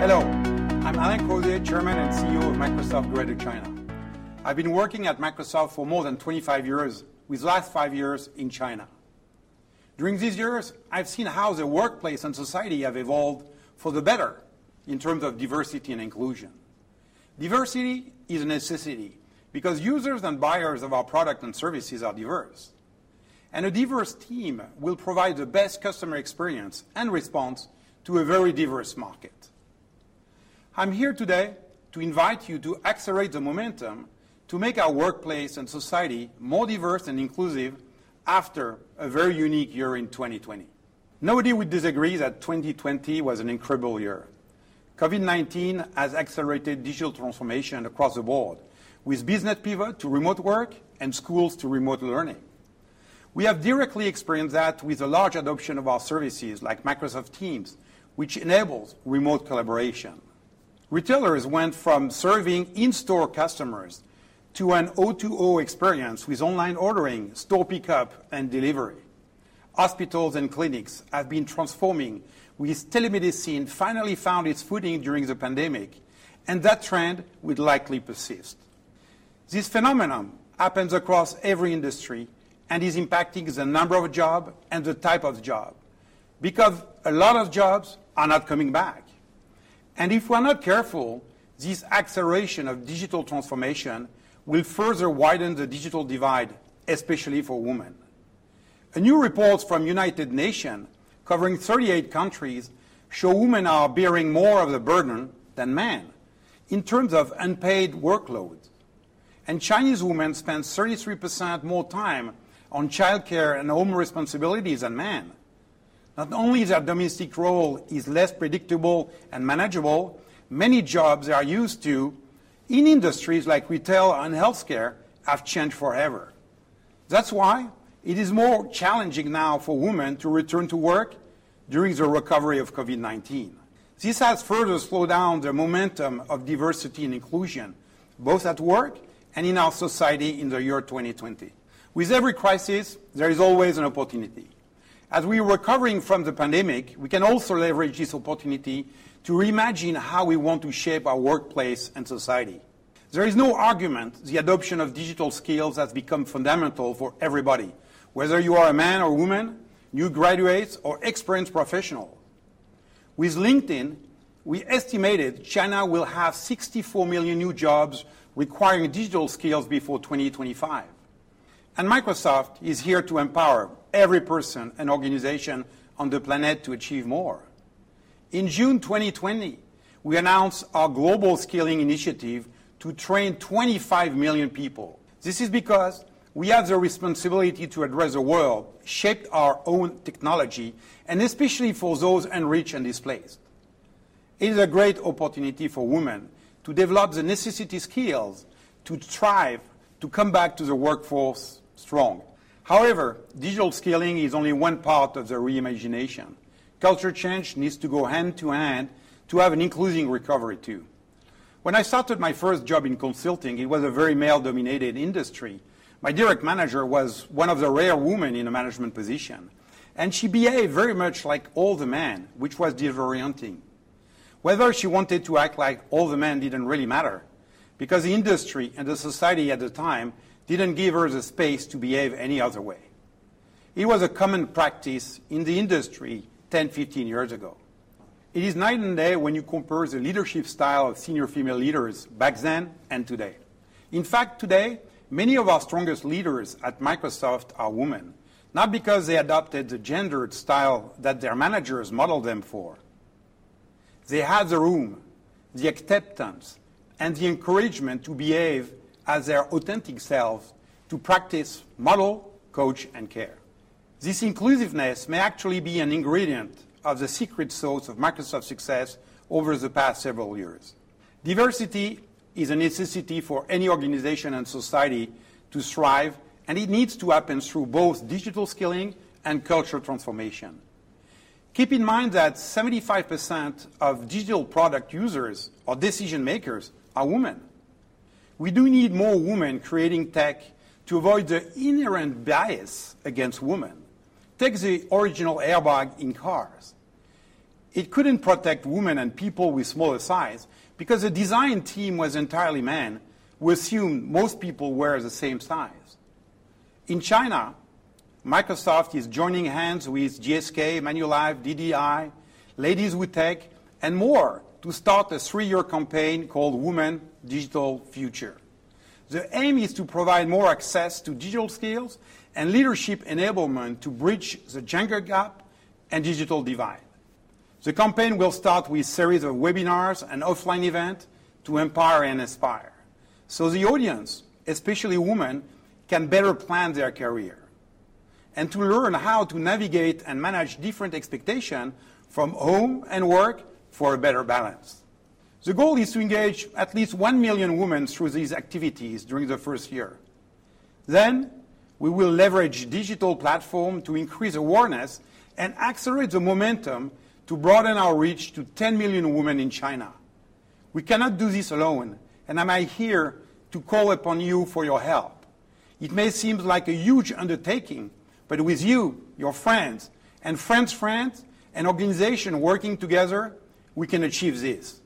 Hello, I'm Alain Crozier, Chairman and CEO of Microsoft Greater China. I've been working at Microsoft for more than 25 years, with the last five years in China. During these years, I've seen how the workplace and society have evolved for the better in terms of diversity and inclusion. Diversity is a necessity because users and buyers of our product and services are diverse. And a diverse team will provide the best customer experience and response to a very diverse market. I'm here today to invite you to accelerate the momentum to make our workplace and society more diverse and inclusive after a very unique year in 2020. Nobody would disagree that 2020 was an incredible year. COVID-19 has accelerated digital transformation across the board, with business pivot to remote work and schools to remote learning. We have directly experienced that with a large adoption of our services like Microsoft Teams, which enables remote collaboration. Retailers went from serving in-store customers to an O2O experience with online ordering, store pickup, and delivery. Hospitals and clinics have been transforming with telemedicine finally found its footing during the pandemic, and that trend will likely persist. This phenomenon happens across every industry and is impacting the number of jobs and the type of job because a lot of jobs are not coming back. And if we're not careful, this acceleration of digital transformation will further widen the digital divide, especially for women. A new report from United Nations covering 38 countries show women are bearing more of the burden than men in terms of unpaid workload. And Chinese women spend 33% more time on childcare and home responsibilities than men. Not only their domestic role is less predictable and manageable, many jobs they are used to in industries like retail and healthcare have changed forever. That's why it is more challenging now for women to return to work during the recovery of COVID 19. This has further slowed down the momentum of diversity and inclusion, both at work and in our society in the year 2020. With every crisis, there is always an opportunity. As we are recovering from the pandemic, we can also leverage this opportunity to reimagine how we want to shape our workplace and society. There is no argument the adoption of digital skills has become fundamental for everybody, whether you are a man or woman, new graduates, or experienced professional. With LinkedIn, we estimated China will have 64 million new jobs requiring digital skills before 2025. And Microsoft is here to empower every person and organization on the planet to achieve more. In June 2020, we announced our global skilling initiative to train 25 million people. This is because we have the responsibility to address the world, shape our own technology, and especially for those unreached and displaced. It is a great opportunity for women to develop the necessity skills to thrive, to come back to the workforce strong. However, digital scaling is only one part of the reimagination. Culture change needs to go hand to hand to have an inclusive recovery too. When I started my first job in consulting, it was a very male dominated industry. My direct manager was one of the rare women in a management position, and she behaved very much like all the men, which was disorienting. Whether she wanted to act like all the men didn't really matter, because the industry and the society at the time didn't give her the space to behave any other way. It was a common practice in the industry 10, 15 years ago. It is night and day when you compare the leadership style of senior female leaders back then and today. In fact, today, many of our strongest leaders at Microsoft are women, not because they adopted the gendered style that their managers modeled them for. They had the room, the acceptance, and the encouragement to behave as their authentic selves, to practice, model, coach, and care. This inclusiveness may actually be an ingredient of the secret sauce of Microsoft's success over the past several years. Diversity is a necessity for any organization and society to thrive, and it needs to happen through both digital skilling and cultural transformation. Keep in mind that 75% of digital product users or decision makers are women. We do need more women creating tech to avoid the inherent bias against women. Take the original airbag in cars. it couldn't protect women and people with smaller size because the design team was entirely men who assumed most people were the same size. In China, Microsoft is joining hands with GSK, Manulife, DDI, Ladies with Tech, and more to start a three-year campaign called Women Digital Future. The aim is to provide more access to digital skills and leadership enablement to bridge the gender gap and digital divide. The campaign will start with a series of webinars and offline events to empower and inspire. So the audience, especially women, can better plan their career and to learn how to navigate and manage different expectations from home and work for a better balance. The goal is to engage at least 1 million women through these activities during the first year. Then, we will leverage digital platform to increase awareness and accelerate the momentum to broaden our reach to 10 million women in China. We cannot do this alone, and I'm here to call upon you for your help. It may seem like a huge undertaking, but with you, your friends, and friends' friends, and organization working together, we can achieve this.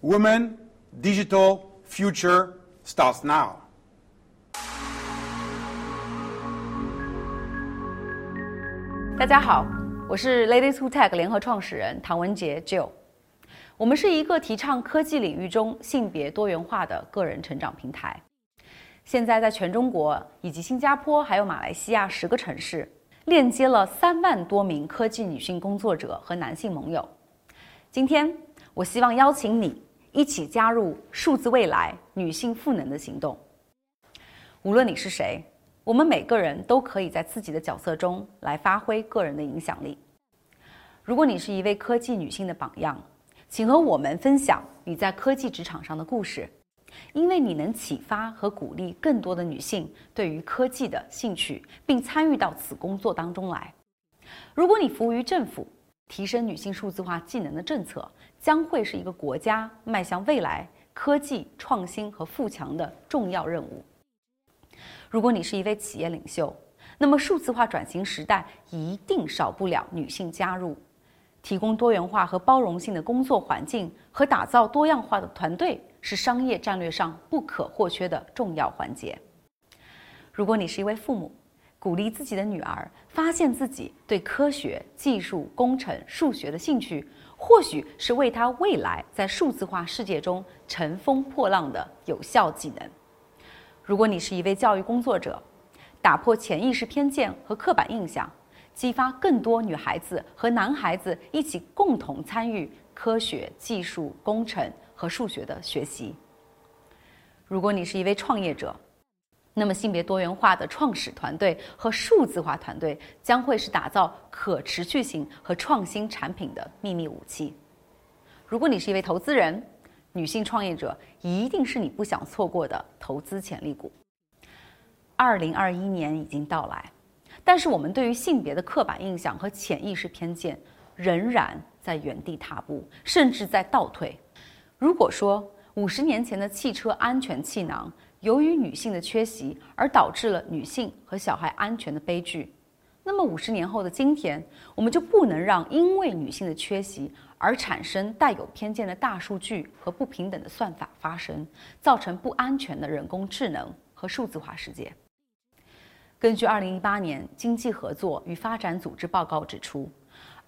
Women, digital, future starts now. 大家好，我是 Ladies Who Tech 联合创始人唐文杰 Jill。我们是一个提倡科技领域中性别多元化的个人成长平台。现在在全中国以及新加坡还有马来西亚十个城市，链接了三万多名科技女性工作者和男性盟友。今天，我希望邀请你一起加入数字未来女性赋能的行动。无论你是谁。我们每个人都可以在自己的角色中来发挥个人的影响力。如果你是一位科技女性的榜样，请和我们分享你在科技职场上的故事，因为你能启发和鼓励更多的女性对于科技的兴趣，并参与到此工作当中来。如果你服务于政府，提升女性数字化技能的政策将会是一个国家迈向未来科技创新和富强的重要任务。如果你是一位企业领袖，那么数字化转型时代一定少不了女性加入。提供多元化和包容性的工作环境和打造多样化的团队是商业战略上不可或缺的重要环节。如果你是一位父母，鼓励自己的女儿发现自己对科学技术、工程、数学的兴趣，或许是为她未来在数字化世界中乘风破浪的有效技能。如果你是一位教育工作者，打破潜意识偏见和刻板印象，激发更多女孩子和男孩子一起共同参与科学技术、工程和数学的学习。如果你是一位创业者，那么性别多元化的创始团队和数字化团队将会是打造可持续性和创新产品的秘密武器。如果你是一位投资人，女性创业者一定是你不想错过的投资潜力股。二零二一年已经到来，但是我们对于性别的刻板印象和潜意识偏见仍然在原地踏步，甚至在倒退。如果说五十年前的汽车安全气囊由于女性的缺席而导致了女性和小孩安全的悲剧，那么五十年后的今天，我们就不能让因为女性的缺席。而产生带有偏见的大数据和不平等的算法发生，造成不安全的人工智能和数字化世界。根据二零一八年经济合作与发展组织报告指出，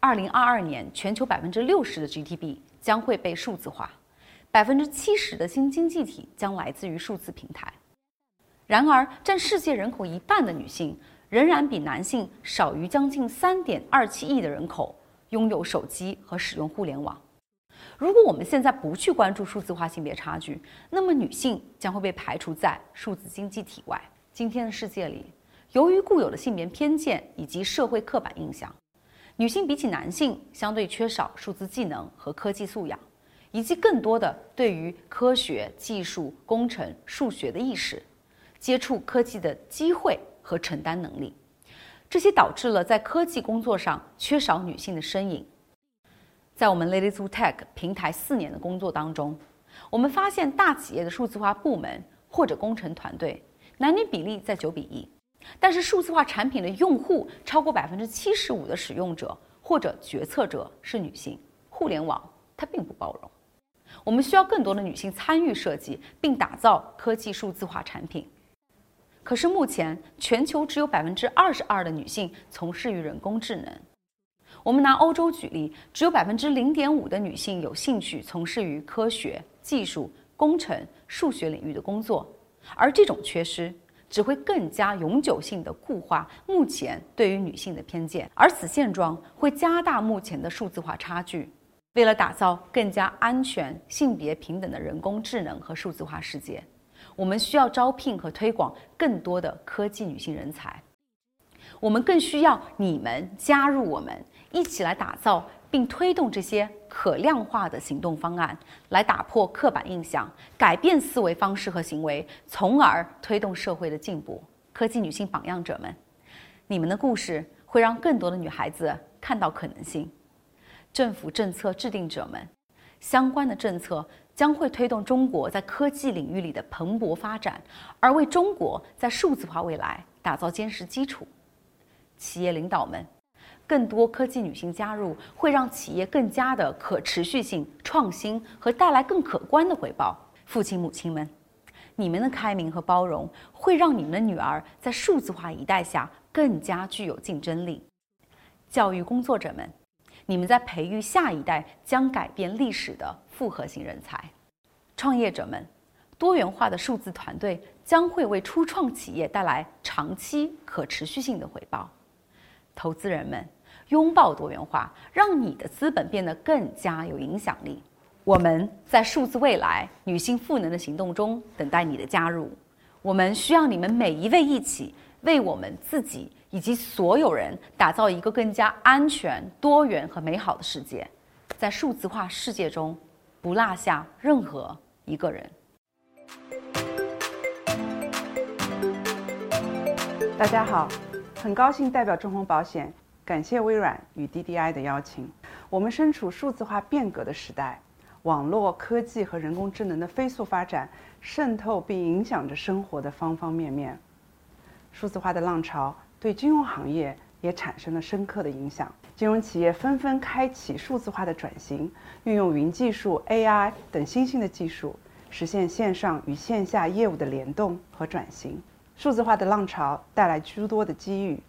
二零二二年全球百分之六十的 GDP 将会被数字化，百分之七十的新经济体将来自于数字平台。然而，占世界人口一半的女性仍然比男性少于将近三点二七亿的人口。拥有手机和使用互联网。如果我们现在不去关注数字化性别差距，那么女性将会被排除在数字经济体外。今天的世界里，由于固有的性别偏见以及社会刻板印象，女性比起男性相对缺少数字技能和科技素养，以及更多的对于科学技术、工程、数学的意识，接触科技的机会和承担能力。这些导致了在科技工作上缺少女性的身影。在我们 Ladies to Tech 平台四年的工作当中，我们发现大企业的数字化部门或者工程团队男女比例在九比一，但是数字化产品的用户超过百分之七十五的使用者或者决策者是女性，互联网它并不包容。我们需要更多的女性参与设计并打造科技数字化产品。可是目前全球只有百分之二十二的女性从事于人工智能。我们拿欧洲举例，只有百分之零点五的女性有兴趣从事于科学技术、工程、数学领域的工作，而这种缺失只会更加永久性的固化目前对于女性的偏见，而此现状会加大目前的数字化差距。为了打造更加安全、性别平等的人工智能和数字化世界，我们需要招聘和推广更多的科技女性人才。我们更需要你们加入我们。一起来打造并推动这些可量化的行动方案，来打破刻板印象，改变思维方式和行为，从而推动社会的进步。科技女性榜样者们，你们的故事会让更多的女孩子看到可能性。政府政策制定者们，相关的政策将会推动中国在科技领域里的蓬勃发展，而为中国在数字化未来打造坚实基础。企业领导们。更多科技女性加入，会让企业更加的可持续性、创新和带来更可观的回报。父亲、母亲们，你们的开明和包容会让你们的女儿在数字化一代下更加具有竞争力。教育工作者们，你们在培育下一代将改变历史的复合型人才。创业者们，多元化的数字团队将会为初创企业带来长期可持续性的回报。投资人们。拥抱多元化，让你的资本变得更加有影响力。我们在数字未来女性赋能的行动中等待你的加入。我们需要你们每一位一起为我们自己以及所有人打造一个更加安全、多元和美好的世界，在数字化世界中不落下任何一个人。大家好，很高兴代表中宏保险。感谢微软与 DDI 的邀请。我们身处数字化变革的时代，网络科技和人工智能的飞速发展渗透并影响着生活的方方面面。数字化的浪潮对金融行业也产生了深刻的影响，金融企业纷纷开启数字化的转型，运用云技术、AI 等新兴的技术，实现线上与线下业务的联动和转型。数字化的浪潮带来诸多的机遇。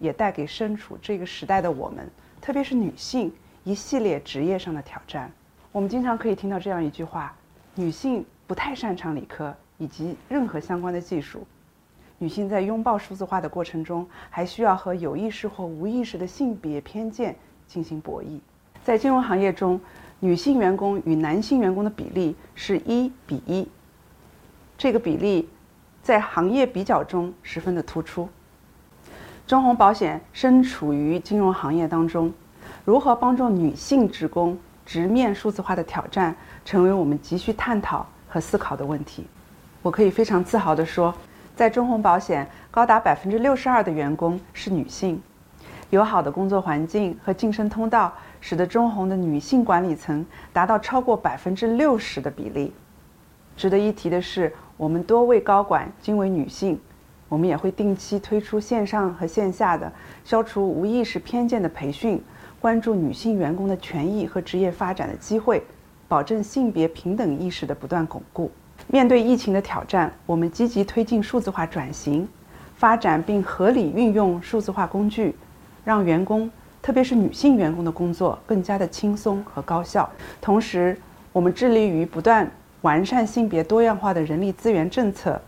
也带给身处这个时代的我们，特别是女性一系列职业上的挑战。我们经常可以听到这样一句话：女性不太擅长理科以及任何相关的技术。女性在拥抱数字化的过程中，还需要和有意识或无意识的性别偏见进行博弈。在金融行业中，女性员工与男性员工的比例是一比一，这个比例在行业比较中十分的突出。中宏保险身处于金融行业当中，如何帮助女性职工直面数字化的挑战，成为我们急需探讨和思考的问题。我可以非常自豪地说，在中宏保险，高达百分之六十二的员工是女性。友好的工作环境和晋升通道，使得中宏的女性管理层达到超过百分之六十的比例。值得一提的是，我们多位高管均为女性。我们也会定期推出线上和线下的消除无意识偏见的培训，关注女性员工的权益和职业发展的机会，保证性别平等意识的不断巩固。面对疫情的挑战，我们积极推进数字化转型，发展并合理运用数字化工具，让员工，特别是女性员工的工作更加的轻松和高效。同时，我们致力于不断完善性别多样化的人力资源政策。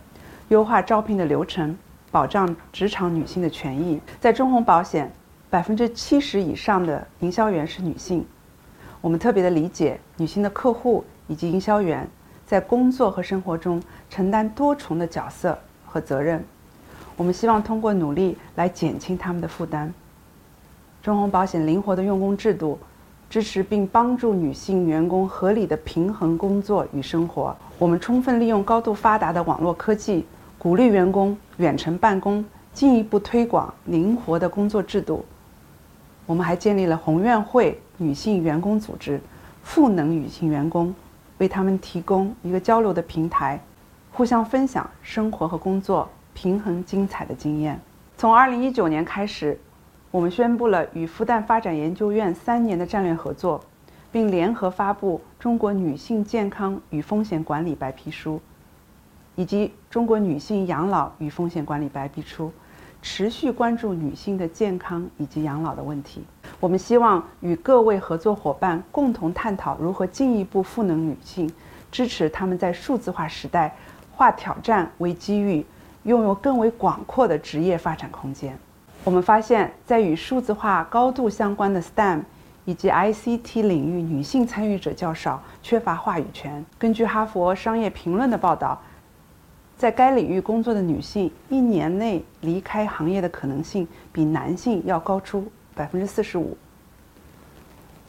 优化招聘的流程，保障职场女性的权益。在中宏保险，百分之七十以上的营销员是女性。我们特别的理解女性的客户以及营销员在工作和生活中承担多重的角色和责任。我们希望通过努力来减轻他们的负担。中宏保险灵活的用工制度，支持并帮助女性员工合理的平衡工作与生活。我们充分利用高度发达的网络科技。鼓励员工远程办公，进一步推广灵活的工作制度。我们还建立了红愿会女性员工组织，赋能女性员工，为他们提供一个交流的平台，互相分享生活和工作平衡精彩的经验。从2019年开始，我们宣布了与复旦发展研究院三年的战略合作，并联合发布《中国女性健康与风险管理白皮书》以及《中国女性养老与风险管理白皮书》，持续关注女性的健康以及养老的问题。我们希望与各位合作伙伴共同探讨如何进一步赋能女性，支持她们在数字化时代化挑战为机遇，拥有更为广阔的职业发展空间。我们发现，在与数字化高度相关的 STEM 以及 ICT 领域，女性参与者较少，缺乏话语权。根据哈佛商业评论的报道，在该领域工作的女性一年内离开行业的可能性比男性要高出。百分之四十五。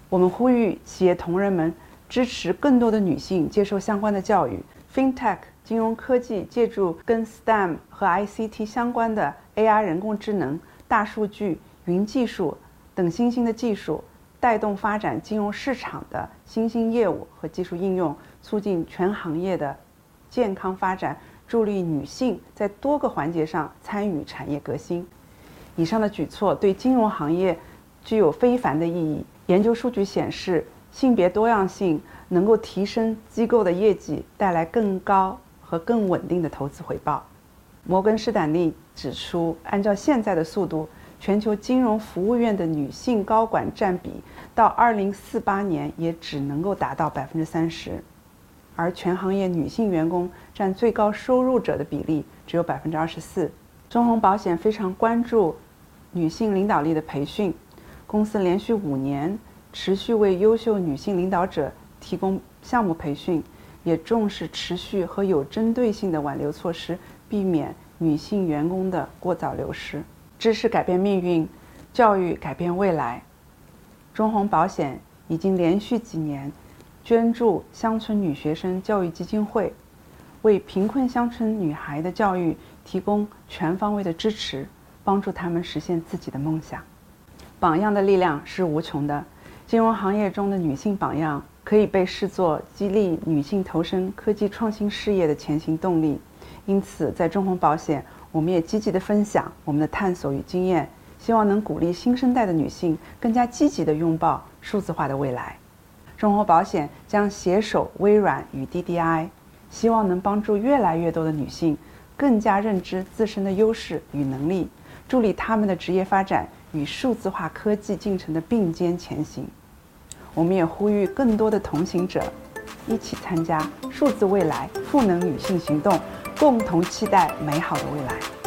我们呼吁企业同仁们支持更多的女性接受相关的教育。FinTech 金融科技借助跟 STEM 和 ICT 相关的 AI 人工智能、大数据、云技术等新兴的技术，带动发展金融市场的新兴业务和技术应用，促进全行业的健康发展，助力女性在多个环节上参与产业革新。以上的举措对金融行业具有非凡的意义。研究数据显示，性别多样性能够提升机构的业绩，带来更高和更稳定的投资回报。摩根士丹利指出，按照现在的速度，全球金融服务院的女性高管占比到2048年也只能够达到30%，而全行业女性员工占最高收入者的比例只有24%。中宏保险非常关注。女性领导力的培训，公司连续五年持续为优秀女性领导者提供项目培训，也重视持续和有针对性的挽留措施，避免女性员工的过早流失。知识改变命运，教育改变未来。中宏保险已经连续几年捐助乡村女学生教育基金会，为贫困乡村女孩的教育提供全方位的支持。帮助他们实现自己的梦想。榜样的力量是无穷的。金融行业中的女性榜样可以被视作激励女性投身科技创新事业的前行动力。因此，在中宏保险，我们也积极地分享我们的探索与经验，希望能鼓励新生代的女性更加积极地拥抱数字化的未来。中宏保险将携手微软与 DDI，希望能帮助越来越多的女性更加认知自身的优势与能力。助力他们的职业发展与数字化科技进程的并肩前行。我们也呼吁更多的同行者一起参加数字未来赋能女性行动，共同期待美好的未来。